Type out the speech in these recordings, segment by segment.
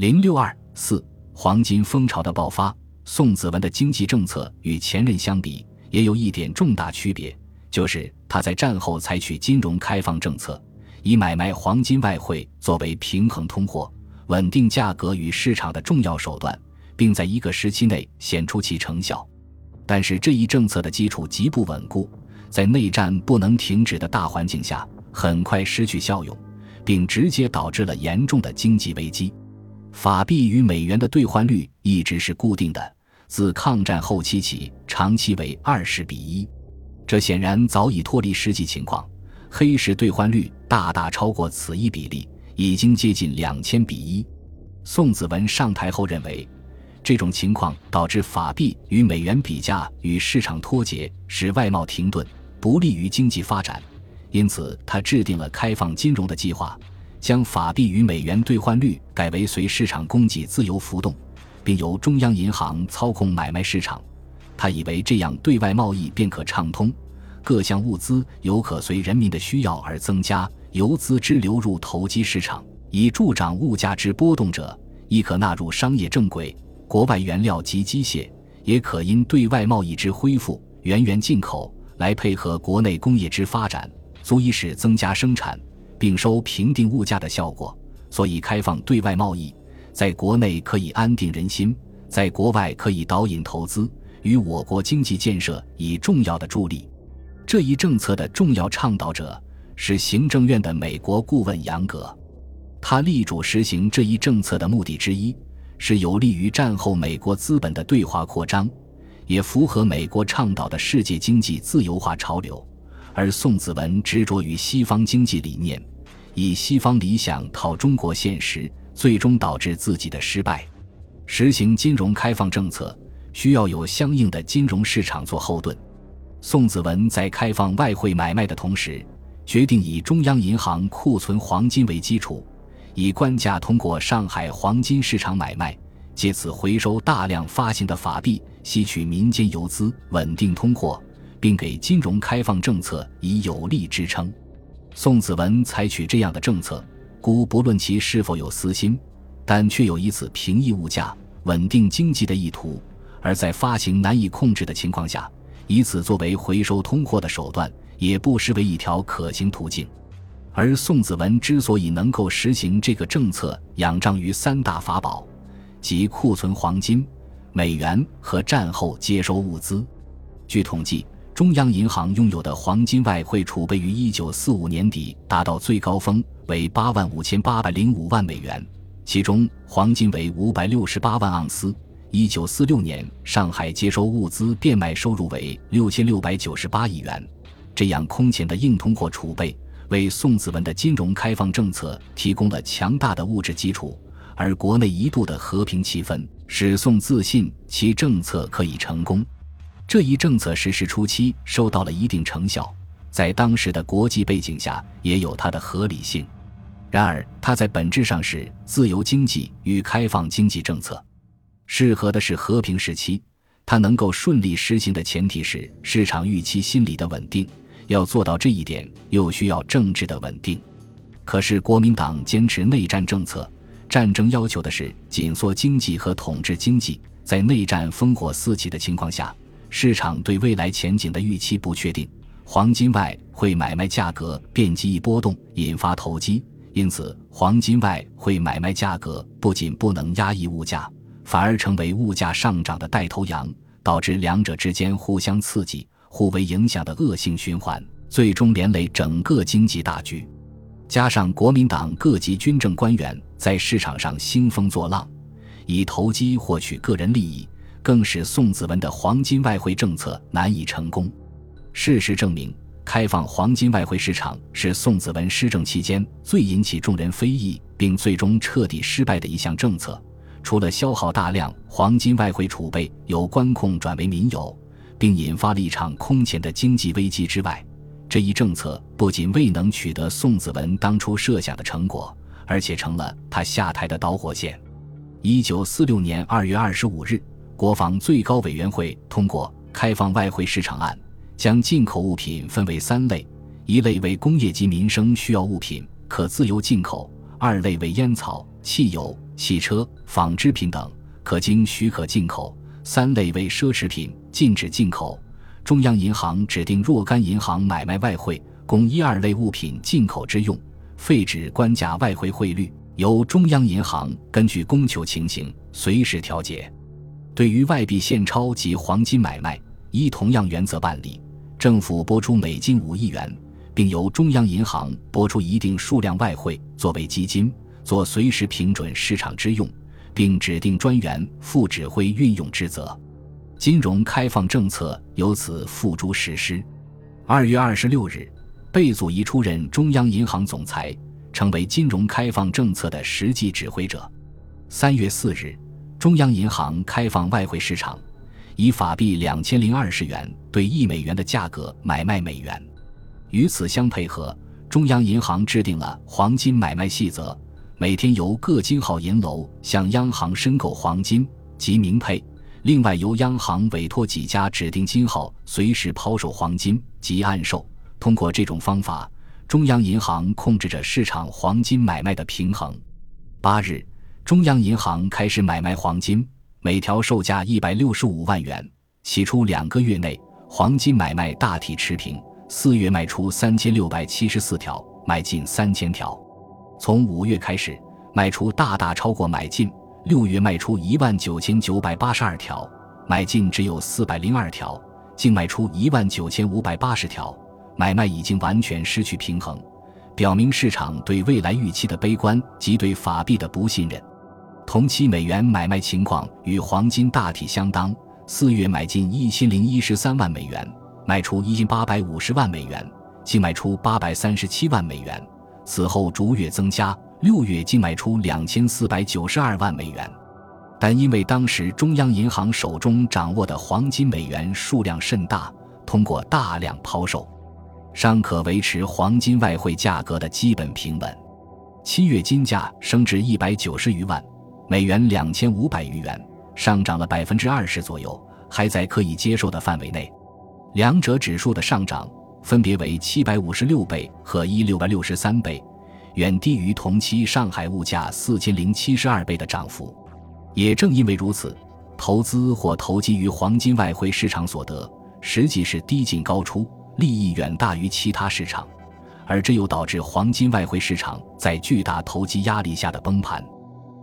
零六二四黄金风潮的爆发，宋子文的经济政策与前任相比，也有一点重大区别，就是他在战后采取金融开放政策，以买卖黄金外汇作为平衡通货、稳定价格与市场的重要手段，并在一个时期内显出其成效。但是这一政策的基础极不稳固，在内战不能停止的大环境下，很快失去效用，并直接导致了严重的经济危机。法币与美元的兑换率一直是固定的，自抗战后期起，长期为二十比一。这显然早已脱离实际情况，黑市兑换率大大超过此一比例，已经接近两千比一。宋子文上台后认为，这种情况导致法币与美元比价与市场脱节，使外贸停顿，不利于经济发展，因此他制定了开放金融的计划。将法币与美元兑换率改为随市场供给自由浮动，并由中央银行操控买卖市场。他以为这样对外贸易便可畅通，各项物资有可随人民的需要而增加，由资之流入投机市场，以助长物价之波动者，亦可纳入商业正轨。国外原料及机械也可因对外贸易之恢复，源源进口来配合国内工业之发展，足以使增加生产。并收平定物价的效果，所以开放对外贸易，在国内可以安定人心，在国外可以导引投资，与我国经济建设以重要的助力。这一政策的重要倡导者是行政院的美国顾问杨格，他力主实行这一政策的目的之一，是有利于战后美国资本的对华扩张，也符合美国倡导的世界经济自由化潮流。而宋子文执着于西方经济理念，以西方理想套中国现实，最终导致自己的失败。实行金融开放政策，需要有相应的金融市场做后盾。宋子文在开放外汇买卖的同时，决定以中央银行库存黄金为基础，以官价通过上海黄金市场买卖，借此回收大量发行的法币，吸取民间游资，稳定通货。并给金融开放政策以有力支撑。宋子文采取这样的政策，故不论其是否有私心，但却有以此平抑物价、稳定经济的意图。而在发行难以控制的情况下，以此作为回收通货的手段，也不失为一条可行途径。而宋子文之所以能够实行这个政策，仰仗于三大法宝，即库存黄金、美元和战后接收物资。据统计。中央银行拥有的黄金外汇储备于一九四五年底达到最高峰，为八万五千八百零五万美元，其中黄金为五百六十八万盎司。一九四六年，上海接收物资变卖收入为六千六百九十八亿元。这样空前的硬通货储备，为宋子文的金融开放政策提供了强大的物质基础。而国内一度的和平气氛，使宋自信其政策可以成功。这一政策实施初期收到了一定成效，在当时的国际背景下也有它的合理性。然而，它在本质上是自由经济与开放经济政策，适合的是和平时期。它能够顺利实行的前提是市场预期心理的稳定。要做到这一点，又需要政治的稳定。可是，国民党坚持内战政策，战争要求的是紧缩经济和统治经济。在内战烽火四起的情况下，市场对未来前景的预期不确定，黄金外汇买卖价格便极易波动，引发投机。因此，黄金外汇买卖价格不仅不能压抑物价，反而成为物价上涨的带头羊，导致两者之间互相刺激、互为影响的恶性循环，最终连累整个经济大局。加上国民党各级军政官员在市场上兴风作浪，以投机获取个人利益。更使宋子文的黄金外汇政策难以成功。事实证明，开放黄金外汇市场是宋子文施政期间最引起众人非议，并最终彻底失败的一项政策。除了消耗大量黄金外汇储备，由官控转为民有，并引发了一场空前的经济危机之外，这一政策不仅未能取得宋子文当初设想的成果，而且成了他下台的导火线。一九四六年二月二十五日。国防最高委员会通过开放外汇市场案，将进口物品分为三类：一类为工业及民生需要物品，可自由进口；二类为烟草、汽油、汽车、纺织品等，可经许可进口；三类为奢侈品，禁止进口。中央银行指定若干银行买卖外汇，供一二类物品进口之用，废止官价外汇汇率，由中央银行根据供求情形随时调节。对于外币现钞及黄金买卖，依同样原则办理。政府拨出每金五亿元，并由中央银行拨出一定数量外汇作为基金。做随时平准市场之用，并指定专员负指挥运用之责，金融开放政策由此付诸实施。二月二十六日，贝祖仪出任中央银行总裁，成为金融开放政策的实际指挥者。三月四日，中央银行开放外汇市场，以法币两千零二十元对一美元的价格买卖美元。与此相配合，中央银行制定了黄金买卖细则。每天由各金号银楼向央行申购黄金及明配，另外由央行委托几家指定金号随时抛售黄金及暗售。通过这种方法，中央银行控制着市场黄金买卖的平衡。八日，中央银行开始买卖黄金，每条售价一百六十五万元。起初两个月内，黄金买卖大体持平。四月卖出三千六百七十四条，买进三千条。从五月开始，卖出大大超过买进。六月卖出一万九千九百八十二条，买进只有四百零二条，净卖出一万九千五百八十条，买卖已经完全失去平衡，表明市场对未来预期的悲观及对法币的不信任。同期美元买卖情况与黄金大体相当。四月买进一千零一十三万美元，卖出一千八百五十万美元，净卖出八百三十七万美元。此后逐月增加，六月净卖出两千四百九十二万美元，但因为当时中央银行手中掌握的黄金美元数量甚大，通过大量抛售，尚可维持黄金外汇价格的基本平稳。七月金价升至一百九十余万美元，两千五百余元，上涨了百分之二十左右，还在可以接受的范围内。两者指数的上涨。分别为七百五十六倍和一六百六十三倍，远低于同期上海物价四千零七十二倍的涨幅。也正因为如此，投资或投机于黄金外汇市场所得，实际是低进高出，利益远大于其他市场，而这又导致黄金外汇市场在巨大投机压力下的崩盘。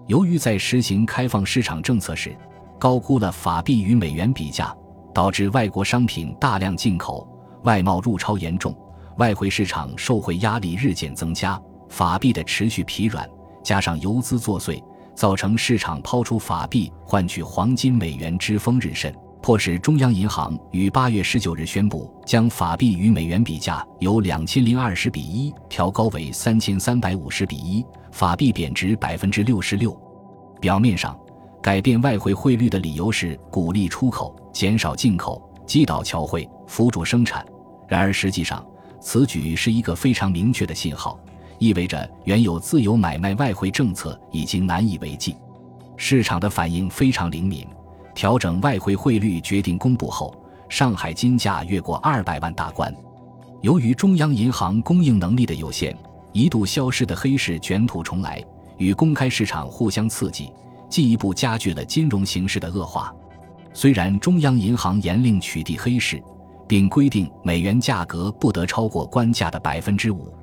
由于在实行开放市场政策时，高估了法币与美元比价，导致外国商品大量进口。外贸入超严重，外汇市场受汇压力日渐增加，法币的持续疲软，加上游资作祟，造成市场抛出法币换取黄金美元之风日甚，迫使中央银行于八月十九日宣布，将法币与美元比价由两千零二十比一调高为三千三百五十比一，法币贬值百分之六十六。表面上，改变外汇汇率的理由是鼓励出口，减少进口。击倒侨汇，辅助生产。然而，实际上，此举是一个非常明确的信号，意味着原有自由买卖外汇政策已经难以为继。市场的反应非常灵敏，调整外汇汇率决定公布后，上海金价越过二百万大关。由于中央银行供应能力的有限，一度消失的黑市卷土重来，与公开市场互相刺激，进一步加剧了金融形势的恶化。虽然中央银行严令取缔黑市，并规定美元价格不得超过官价的百分之五，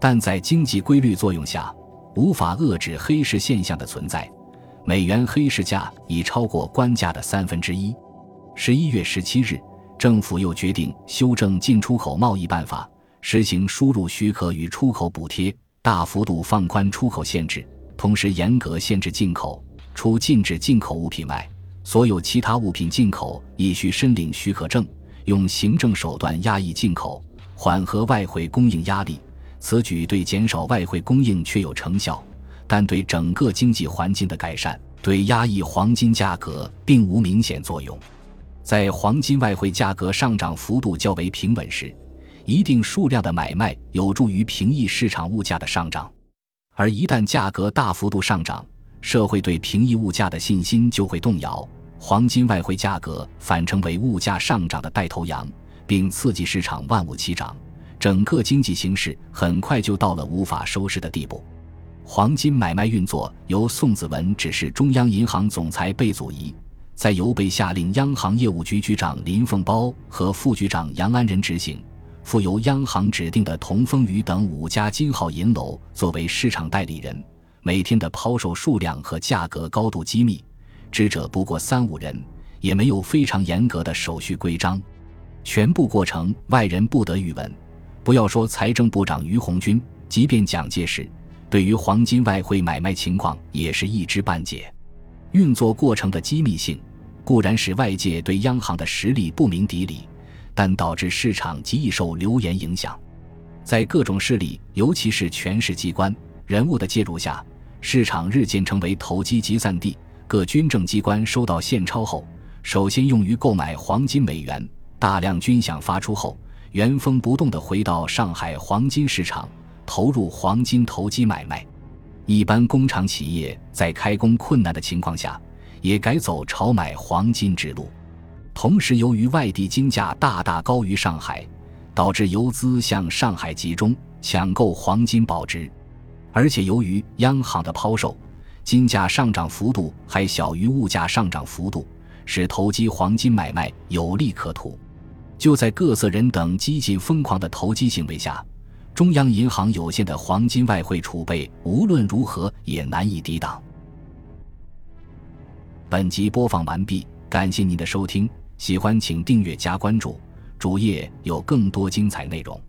但在经济规律作用下，无法遏制黑市现象的存在。美元黑市价已超过官价的三分之一。十一月十七日，政府又决定修正进出口贸易办法，实行输入许可与出口补贴，大幅度放宽出口限制，同时严格限制进口。除禁止进口物品外，所有其他物品进口亦需申领许可证，用行政手段压抑进口，缓和外汇供应压力。此举对减少外汇供应确有成效，但对整个经济环境的改善，对压抑黄金价格并无明显作用。在黄金外汇价格上涨幅度较为平稳时，一定数量的买卖有助于平抑市场物价的上涨，而一旦价格大幅度上涨，社会对平抑物价的信心就会动摇，黄金外汇价格反成为物价上涨的带头羊，并刺激市场万物齐涨，整个经济形势很快就到了无法收拾的地步。黄金买卖运作由宋子文指示中央银行总裁贝祖仪，再由被下令央行业务局局长林凤包和副局长杨安仁执行，附由央行指定的同丰余等五家金号银楼作为市场代理人。每天的抛售数量和价格高度机密，知者不过三五人，也没有非常严格的手续规章，全部过程外人不得语闻。不要说财政部长于鸿钧，即便蒋介石。对于黄金外汇买卖情况也是一知半解，运作过程的机密性固然使外界对央行的实力不明底里，但导致市场极易受流言影响。在各种势力，尤其是权势机关人物的介入下，市场日渐成为投机集散地。各军政机关收到现钞后，首先用于购买黄金美元，大量军饷发出后，原封不动地回到上海黄金市场。投入黄金投机买卖，一般工厂企业在开工困难的情况下，也改走炒买黄金之路。同时，由于外地金价大大高于上海，导致游资向上海集中抢购黄金保值，而且由于央行的抛售，金价上涨幅度还小于物价上涨幅度，使投机黄金买卖有利可图。就在各色人等激进疯狂的投机行为下。中央银行有限的黄金外汇储备无论如何也难以抵挡。本集播放完毕，感谢您的收听，喜欢请订阅加关注，主页有更多精彩内容。